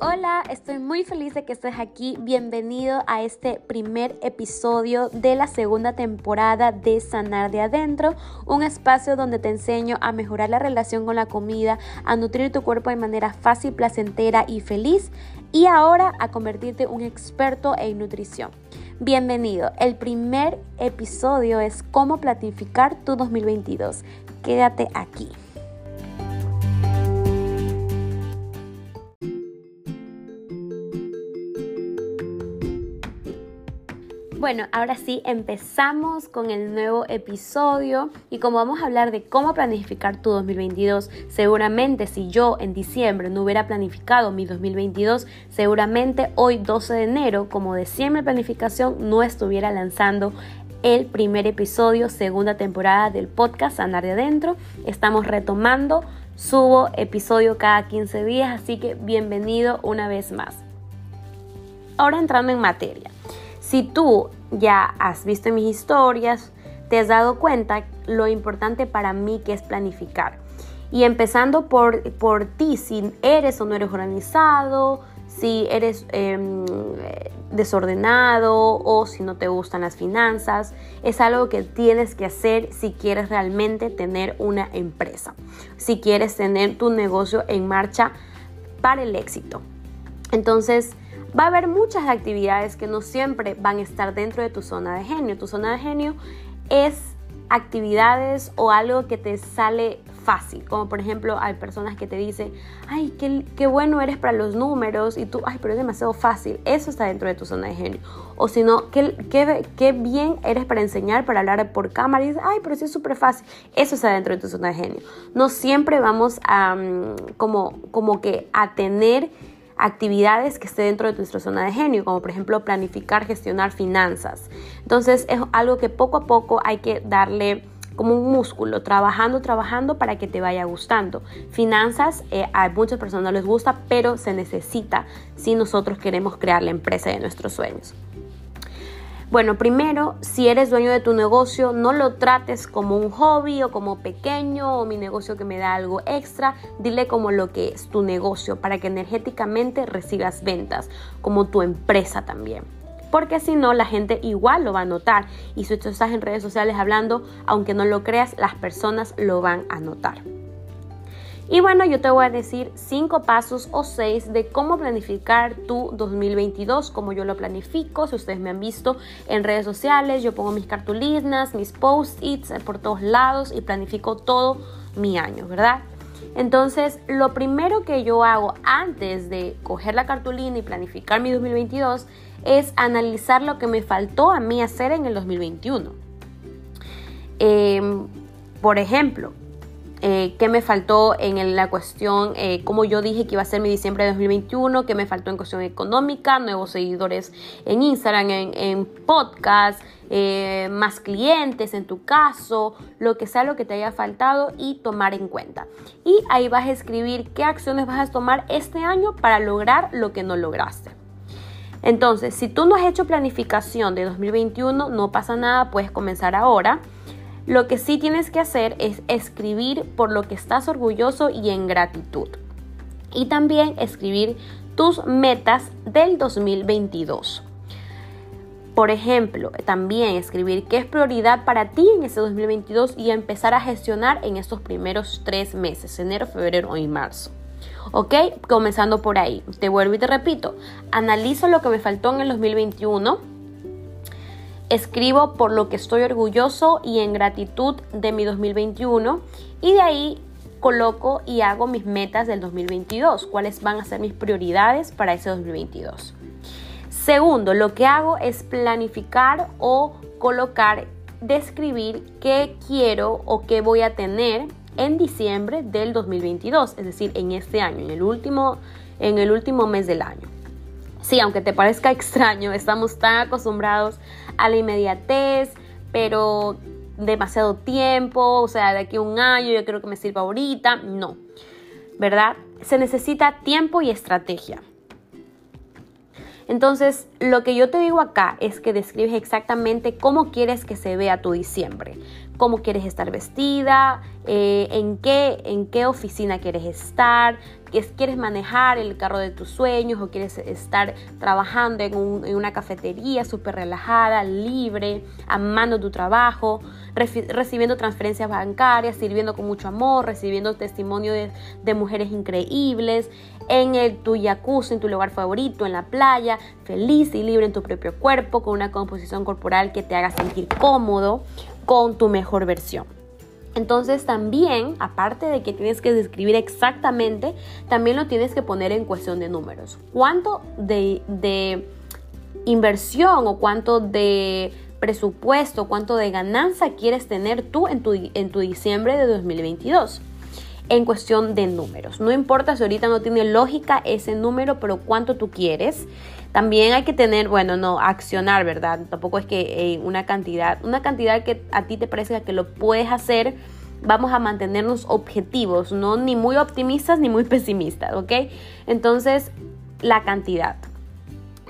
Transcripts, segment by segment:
Hola, estoy muy feliz de que estés aquí. Bienvenido a este primer episodio de la segunda temporada de Sanar de Adentro, un espacio donde te enseño a mejorar la relación con la comida, a nutrir tu cuerpo de manera fácil, placentera y feliz y ahora a convertirte en un experto en nutrición. Bienvenido. El primer episodio es cómo planificar tu 2022. Quédate aquí. Bueno, ahora sí empezamos con el nuevo episodio y como vamos a hablar de cómo planificar tu 2022, seguramente si yo en diciembre no hubiera planificado mi 2022, seguramente hoy 12 de enero, como decía mi planificación, no estuviera lanzando el primer episodio, segunda temporada del podcast Andar de Adentro. Estamos retomando, subo episodio cada 15 días, así que bienvenido una vez más. Ahora entrando en materia. Si tú ya has visto mis historias, te has dado cuenta lo importante para mí que es planificar. Y empezando por, por ti, si eres o no eres organizado, si eres em, desordenado o si no te gustan las finanzas, es algo que tienes que hacer si quieres realmente tener una empresa, si quieres tener tu negocio en marcha para el éxito. Entonces, va a haber muchas actividades que no siempre van a estar dentro de tu zona de genio. Tu zona de genio es actividades o algo que te sale fácil, como por ejemplo hay personas que te dicen, ay, qué, bueno eres para los números y tú, ay, pero es demasiado fácil, eso está dentro de tu zona de genio. O si no, qué, qué, bien eres para enseñar, para hablar por cámara y dices, ay, pero sí es súper fácil, eso está dentro de tu zona de genio. No siempre vamos a mm, como, como que a tener actividades que esté dentro de nuestra zona de genio, como por ejemplo planificar, gestionar finanzas. Entonces es algo que poco a poco hay que darle como un músculo, trabajando, trabajando para que te vaya gustando. Finanzas, eh, a muchas personas no les gusta, pero se necesita si nosotros queremos crear la empresa de nuestros sueños. Bueno, primero, si eres dueño de tu negocio, no lo trates como un hobby o como pequeño o mi negocio que me da algo extra. Dile como lo que es tu negocio para que energéticamente recibas ventas, como tu empresa también. Porque si no, la gente igual lo va a notar. Y si estás en redes sociales hablando, aunque no lo creas, las personas lo van a notar. Y bueno, yo te voy a decir cinco pasos o seis de cómo planificar tu 2022, como yo lo planifico. Si ustedes me han visto en redes sociales, yo pongo mis cartulinas, mis post-its por todos lados y planifico todo mi año, ¿verdad? Entonces, lo primero que yo hago antes de coger la cartulina y planificar mi 2022 es analizar lo que me faltó a mí hacer en el 2021. Em, por ejemplo, eh, qué me faltó en la cuestión, eh, como yo dije que iba a ser mi diciembre de 2021, qué me faltó en cuestión económica, nuevos seguidores en Instagram, en, podcast, eh, más clientes en tu caso, lo que sea lo que te haya faltado y tomar en cuenta. Y ahí vas a escribir qué acciones vas a tomar este año para lograr lo que no lograste. Entonces, si tú no has hecho planificación de 2021, no pasa nada, puedes comenzar ahora. Lo que sí tienes que hacer es escribir por lo que estás orgulloso y en gratitud. Y también escribir tus metas del 2022. Por ejemplo, también escribir qué es prioridad para ti en ese 2022 y empezar a gestionar en estos primeros tres meses, enero, febrero y marzo. ¿Ok? Comenzando por ahí. Te vuelvo y te repito. Analizo lo que me faltó en el 2021 escribo por lo que estoy orgulloso y en gratitud de mi 2021 y de ahí coloco y hago mis metas del 2022, cuáles van a ser mis prioridades para ese 2022. Segundo, lo que hago es planificar o colocar, describir qué quiero o qué voy a tener en diciembre del 2022, es decir, en este año, en el último, en el último mes del año. Sí, aunque te parezca extraño, estamos tan acostumbrados a la inmediatez, pero demasiado tiempo, o sea, de aquí a un año yo creo que me sirva ahorita, no, ¿verdad? Se necesita tiempo y estrategia. Entonces, lo que yo te digo acá es que describes exactamente cómo quieres que se vea tu diciembre. Cómo quieres estar vestida, eh, en, qué, en qué oficina quieres estar, quieres manejar el carro de tus sueños o quieres estar trabajando en, una cafetería súper relajada, libre, amando tu trabajo, recibiendo transferencias bancarias, sirviendo con mucho amor, recibiendo testimonio de, mujeres increíbles, en el, tu jacuzzi, en tu lugar favorito, en la playa, feliz y libre en tu propio cuerpo, con una composición corporal que te haga sentir cómodo con tu mejor versión. Entonces también, aparte de que tienes que describir exactamente, también lo tienes que poner en cuestión de números. ¿Cuánto de, inversión o cuánto de presupuesto, cuánto de ganancia quieres tener tú en tu, en tu diciembre de 2022? En cuestión de números. No importa si ahorita no tiene lógica ese número, pero cuánto tú quieres. También hay que tener, bueno, no, accionar, ¿verdad? Tampoco es que eh, una cantidad, una cantidad que a ti te parezca que lo puedes hacer, vamos a mantenernos objetivos, no ni muy optimistas ni muy pesimistas, ¿ok? Entonces, la cantidad.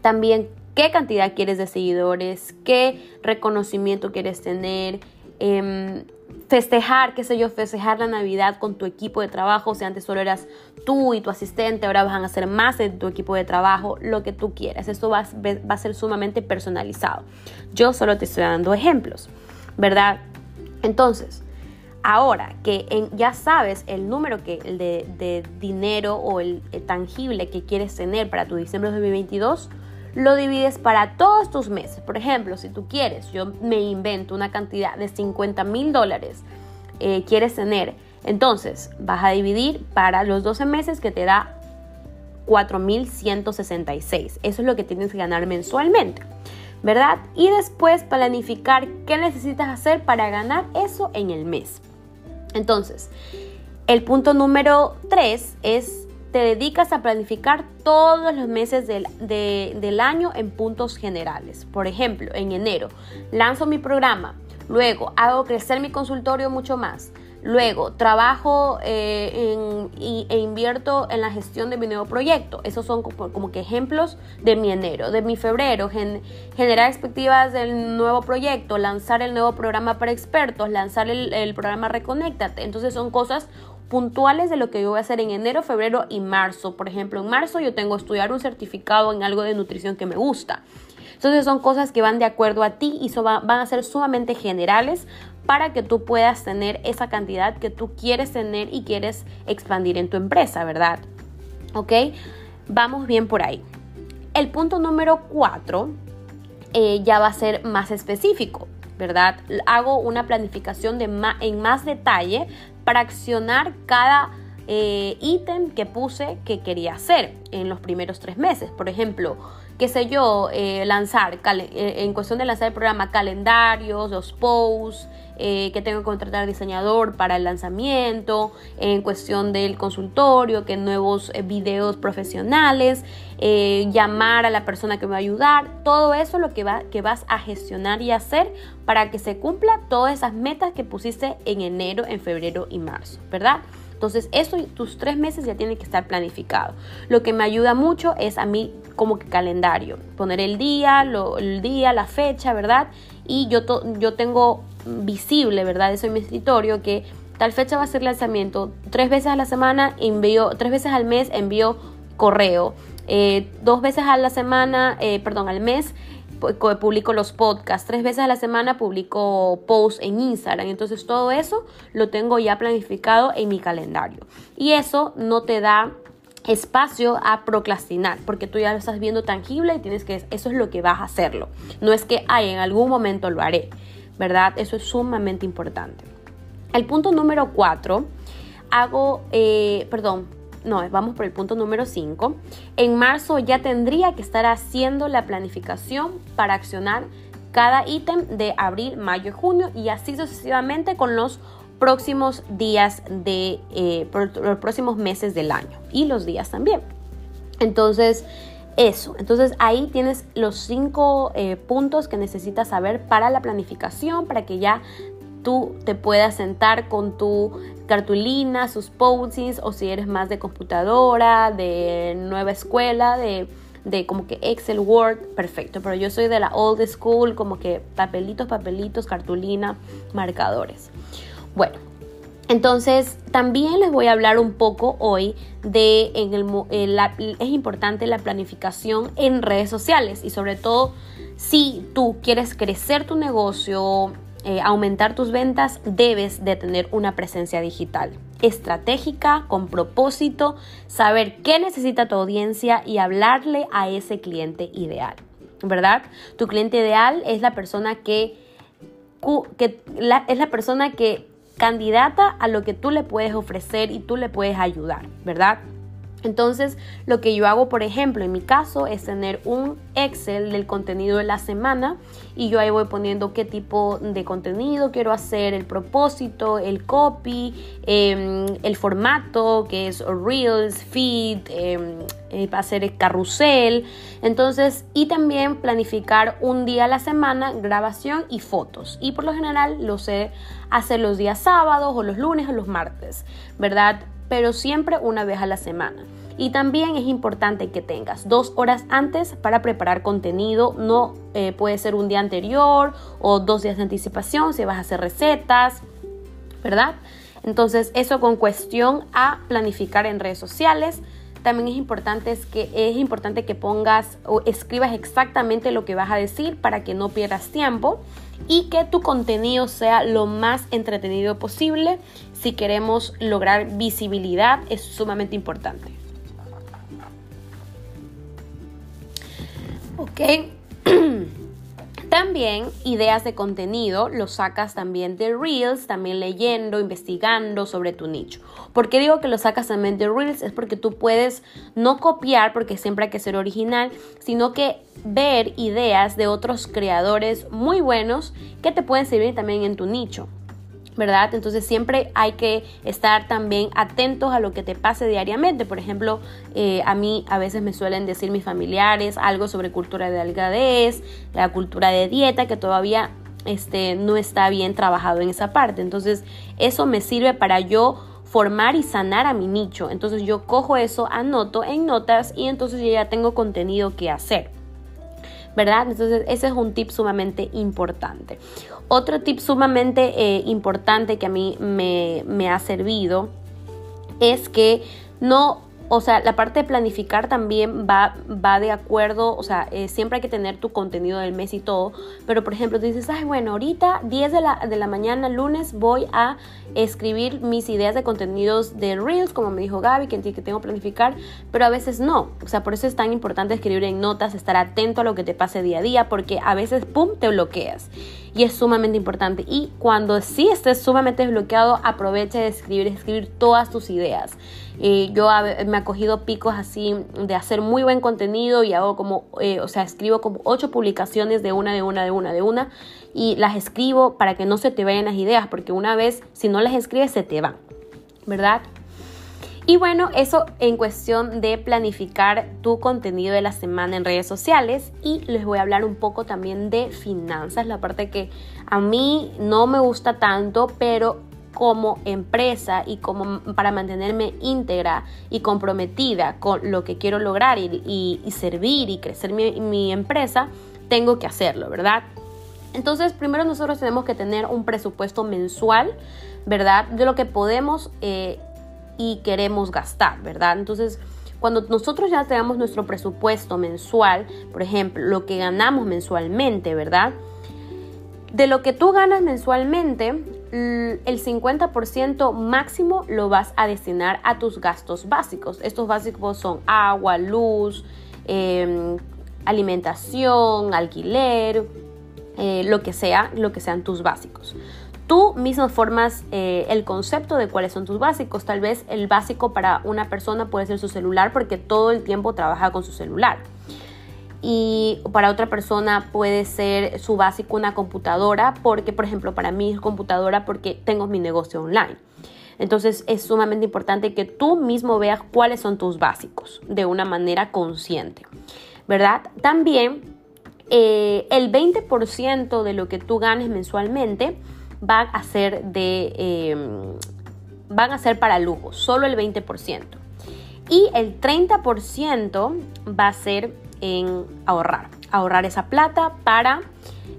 También, ¿qué cantidad quieres de seguidores? ¿Qué reconocimiento quieres tener? Eh, festejar, qué sé yo, festejar la Navidad con tu equipo de trabajo. O sea, antes solo eras tú y tu asistente, ahora van a ser más de tu equipo de trabajo, lo que tú quieras. Esto va, va a ser sumamente personalizado. Yo solo te estoy dando ejemplos, ¿verdad? Entonces, ahora que ya sabes el número que, el de, dinero o el, el tangible que quieres tener para tu diciembre de 2022, lo divides para todos tus meses. Por ejemplo, si tú quieres, yo me invento una cantidad de 50 mil dólares, eh, quieres tener, entonces vas a dividir para los 12 meses que te da 4.166. Eso es lo que tienes que ganar mensualmente, ¿verdad? Y después planificar qué necesitas hacer para ganar eso en el mes. Entonces, el punto número 3 es te dedicas a planificar todos los meses del, año en puntos generales. Por ejemplo, en enero lanzo mi programa, luego hago crecer mi consultorio mucho más. Luego, trabajo eh, e invierto en la gestión de mi nuevo proyecto. Esos son como, que ejemplos de mi enero. De mi febrero, generar expectativas del nuevo proyecto, lanzar el nuevo programa para expertos, lanzar el, el programa Reconéctate. Entonces son cosas puntuales de lo que yo voy a hacer en enero, febrero y marzo. Por ejemplo, en marzo yo tengo estudiar un certificado en algo de nutrición que me gusta. Entonces son cosas que van de acuerdo a ti y van a ser sumamente generales para que tú puedas tener esa cantidad que tú quieres tener y quieres expandir en tu empresa, ¿verdad? ¿Ok? Vamos bien por ahí. El punto número cuatro eh, ya va a ser más específico. ¿verdad? Hago una planificación de en más detalle para accionar cada eh, ítem que puse que quería hacer en los primeros tres meses. Por ejemplo, qué sé yo, eh, lanzar, eh, en cuestión de lanzar el programa, calendarios, los posts, que tengo que contratar diseñador para el lanzamiento, en cuestión del consultorio, que nuevos videos profesionales, llamar a la persona que me va a ayudar, todo eso lo que, va, que vas a gestionar y hacer para que se cumpla todas esas metas que pusiste en enero, en febrero y marzo, ¿verdad? Entonces, eso, tus tres meses ya tienen que estar planificados. Lo que me ayuda mucho es a mí como que calendario, poner el día, el día, la fecha, ¿verdad? Y yo, yo tengo visible, ¿verdad? Eso en mi escritorio que tal fecha va a ser lanzamiento. Tres veces a la semana envío, tres veces al mes envío correo. Eh, dos veces a la semana, eh, perdón, al mes publico los podcasts, tres veces a la semana publico posts en Instagram. Entonces todo eso lo tengo ya planificado en mi calendario. Y eso no te da espacio a procrastinar, porque tú ya lo estás viendo tangible y tienes que, eso es lo que vas a hacerlo. No es que, ay, en algún momento lo haré, ¿verdad? Eso es sumamente importante. El punto número cuatro, hago, eh, perdón, no, vamos por el punto número 5. En marzo ya tendría que estar haciendo la planificación para accionar cada ítem de abril, mayo y junio y así sucesivamente con los próximos días de eh, los próximos meses del año y los días también. Entonces, eso. Entonces ahí tienes los cinco eh, puntos que necesitas saber para la planificación, para que ya tú te puedas sentar con tu cartulina, sus postings o si eres más de computadora, de nueva escuela, de, de como que Excel, Word, perfecto. Pero yo soy de la old school, como que papelitos, papelitos, cartulina, marcadores. Bueno, entonces, también les voy a hablar un poco hoy de en el, es importante la planificación en redes sociales y sobre todo si tú quieres crecer tu negocio, eh, aumentar tus ventas, debes de tener una presencia digital estratégica, con propósito, saber qué necesita tu audiencia y hablarle a ese cliente ideal, ¿verdad? Tu cliente ideal es la persona que, que es la persona que candidata a lo que tú le puedes ofrecer y tú le puedes ayudar, ¿verdad? Entonces, lo que yo hago, por ejemplo, en mi caso, es tener un Excel del contenido de la semana y yo ahí voy poniendo qué tipo de contenido quiero hacer, el propósito, el copy, em, el formato, que es Reels, Feed, eh, hacer el carrusel. Entonces, y también planificar un día a la semana, grabación y fotos. Y por lo general lo sé hacer los días sábados o los lunes o los martes, ¿verdad? Pero siempre una vez a la semana. Y también es importante que tengas dos horas antes para preparar contenido. No eh, puede ser un día anterior o dos días de anticipación si vas a hacer recetas, ¿verdad? Entonces eso con cuestión a planificar en redes sociales. También es importante, que, es importante que pongas o escribas exactamente lo que vas a decir para que no pierdas tiempo y que tu contenido sea lo más entretenido posible. Si queremos lograr visibilidad es sumamente importante. Ok. También ideas de contenido los sacas también de Reels, también leyendo, investigando sobre tu nicho. ¿Por qué digo que lo sacas también de Reels? Es porque tú puedes no copiar, porque siempre hay que ser original, sino que ver ideas de otros creadores muy buenos que te pueden servir también en tu nicho. ¿Verdad? Entonces siempre hay que estar también atentos a lo que te pase diariamente. Por ejemplo, eh, a mí a veces me suelen decir mis familiares algo sobre cultura de delgadez, la cultura de dieta, que todavía este, no está bien trabajado en esa parte. Entonces eso me sirve para yo formar y sanar a mi nicho. Entonces yo cojo eso, anoto en notas y entonces ya tengo contenido que hacer. ¿Verdad? Entonces ese es un tip sumamente importante. Otro tip sumamente eh, importante que a mí me, me ha servido es que no o sea, la parte de planificar también va, va de acuerdo, o sea, eh, siempre hay que tener tu contenido del mes y todo, pero por ejemplo, tú dices, ay, bueno, ahorita 10 de la, de la mañana, lunes, voy a escribir mis ideas de contenidos de Reels, como me dijo Gaby, que, que tengo que planificar, pero a veces no, o sea, por eso es tan importante escribir en notas, estar atento a lo que te pase día a día, porque a veces, ¡pum!, te bloqueas y es sumamente importante. Y cuando sí estés sumamente desbloqueado, aprovecha de escribir, escribir todas tus ideas. Eh, yo me he cogido picos así de hacer muy buen contenido y hago como, eh, o sea, escribo como ocho publicaciones de una, de una, de una, de una y las escribo para que no se te vayan las ideas, porque una vez si no las escribes se te van, ¿verdad? Y bueno, eso en cuestión de planificar tu contenido de la semana en redes sociales y les voy a hablar un poco también de finanzas, la parte que a mí no me gusta tanto, pero como empresa y como para mantenerme íntegra y comprometida con lo que quiero lograr y, servir y crecer mi, empresa, tengo que hacerlo, ¿verdad? Entonces, primero nosotros tenemos que tener un presupuesto mensual, ¿verdad? De lo que podemos eh, y queremos gastar, ¿verdad? Entonces, cuando nosotros ya tengamos nuestro presupuesto mensual, por ejemplo, lo que ganamos mensualmente, ¿verdad? De lo que tú ganas mensualmente, el 50% máximo lo vas a destinar a tus gastos básicos. Estos básicos son agua, luz, em, alimentación, alquiler, eh, lo que sea, lo que sean tus básicos. Tú mismo formas eh, el concepto de cuáles son tus básicos. Tal vez el básico para una persona puede ser su celular porque todo el tiempo trabaja con su celular y para otra persona puede ser su básico una computadora, porque por ejemplo para mí es computadora porque tengo mi negocio online. Entonces es sumamente importante que tú mismo veas cuáles son tus básicos de una manera consciente, ¿verdad? También eh, el 20% de lo que tú ganes mensualmente va a ser de, em, van a ser para lujo, solo el 20%. Y el 30% va a ser en ahorrar. Ahorrar esa plata para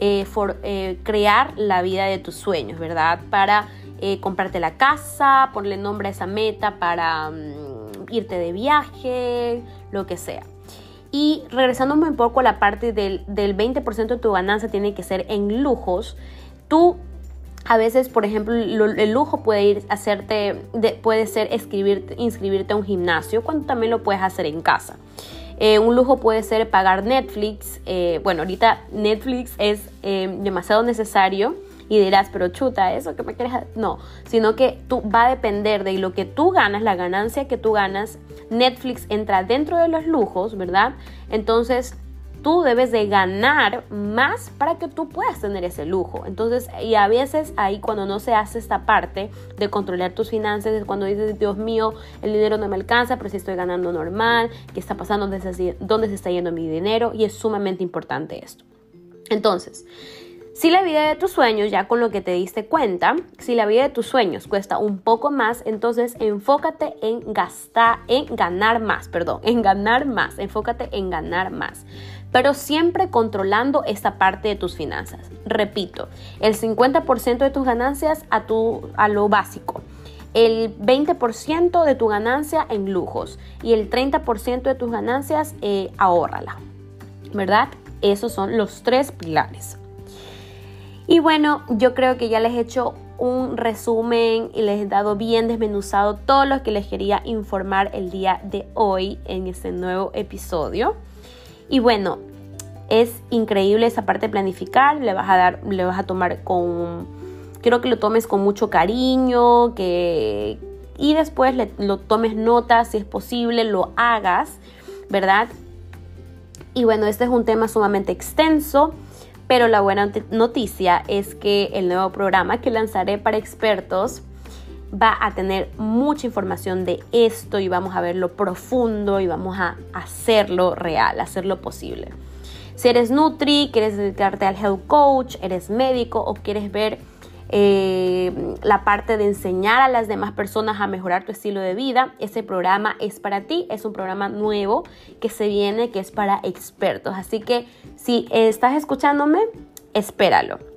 eh, eh, crear la vida de tus sueños, ¿verdad? Para eh, comprarte la casa, ponerle nombre a esa meta, para mm, irte de viaje, lo que sea. Y regresando un poco a la parte del, del 20% de tu ganancia tiene que ser en lujos, tú a veces, por ejemplo, el lujo puede ir hacerte, puede ser inscribirte a un gimnasio, cuando también lo puedes hacer en casa. Eh, un lujo puede ser pagar Netflix. Eh, bueno, ahorita Netflix es eh, demasiado necesario y dirás, pero chuta, eso que me quieres. No, sino que tú va a depender de lo que tú ganas, la ganancia que tú ganas. Netflix entra dentro de los lujos, ¿verdad? Entonces tú debes de ganar más para que tú puedas tener ese lujo. Entonces, y a veces ahí cuando no se hace esta parte de controlar tus finanzas, es cuando dices, Dios mío, el dinero no me alcanza, pero si estoy ganando normal, ¿qué está pasando? ¿Dónde se está yendo mi dinero? Y es sumamente importante esto. Entonces, si la vida de tus sueños, ya con lo que te diste cuenta, si la vida de tus sueños cuesta un poco más, entonces enfócate en gastar, en ganar más, perdón, en ganar más, enfócate en ganar más pero siempre controlando esta parte de tus finanzas. Repito, el 50% de tus ganancias a, tu, a lo básico, el 20% de tu ganancia en lujos y el 30% de tus ganancias eh, ahórrala, ¿verdad? Esos son los tres pilares. Y bueno, yo creo que ya les he hecho un resumen y les he dado bien desmenuzado todo lo que les quería informar el día de hoy en este nuevo episodio. Y bueno, es increíble esa parte de planificar, le vas a dar, le vas a tomar con, quiero que lo tomes con mucho cariño, que, y después lo tomes notas si es posible, lo hagas, ¿verdad? Y bueno, este es un tema sumamente extenso. Pero la buena noticia es que el nuevo programa que lanzaré para expertos va a tener mucha información de esto y vamos a verlo profundo y vamos a hacerlo real, hacerlo posible. Si eres Nutri, quieres dedicarte al health coach, eres médico o quieres ver eh, la parte de enseñar a las demás personas a mejorar tu estilo de vida, ese programa es para ti, es un programa nuevo que se viene, que es para expertos. Así que si estás escuchándome, espéralo.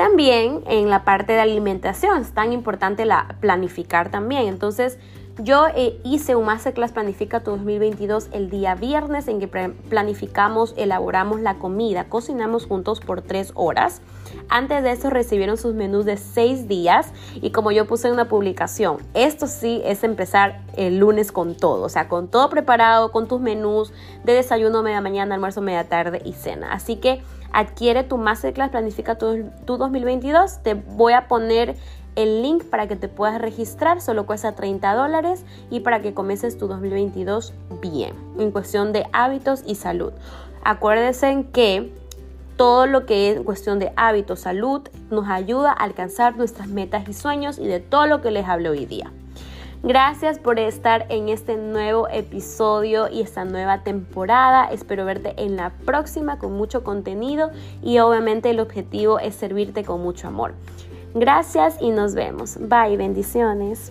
También en la parte de alimentación es tan importante la planificar también. Entonces, yo eh, hice un Masterclass Planifica tu 2022 el día viernes en que planificamos, elaboramos la comida, cocinamos juntos por tres horas. Antes de eso recibieron sus menús de seis días y como yo puse en una publicación, esto sí es empezar el lunes con todo, o sea, con todo preparado, con tus menús de desayuno, media mañana, almuerzo, media tarde y cena. Así que adquiere tu Masterclass Planifica tu, tu 2022. Te voy a poner el link para que te puedas registrar solo cuesta 30 dólares y para que comiences tu 2022 bien, en cuestión de hábitos y salud. Acuérdense que todo lo que es cuestión de hábitos, salud, nos ayuda a alcanzar nuestras metas y sueños y de todo lo que les hablo hoy día. Gracias por estar en este nuevo episodio y esta nueva temporada. Espero verte en la próxima con mucho contenido y obviamente el objetivo es servirte con mucho amor. Gracias y nos vemos. Bye, bendiciones.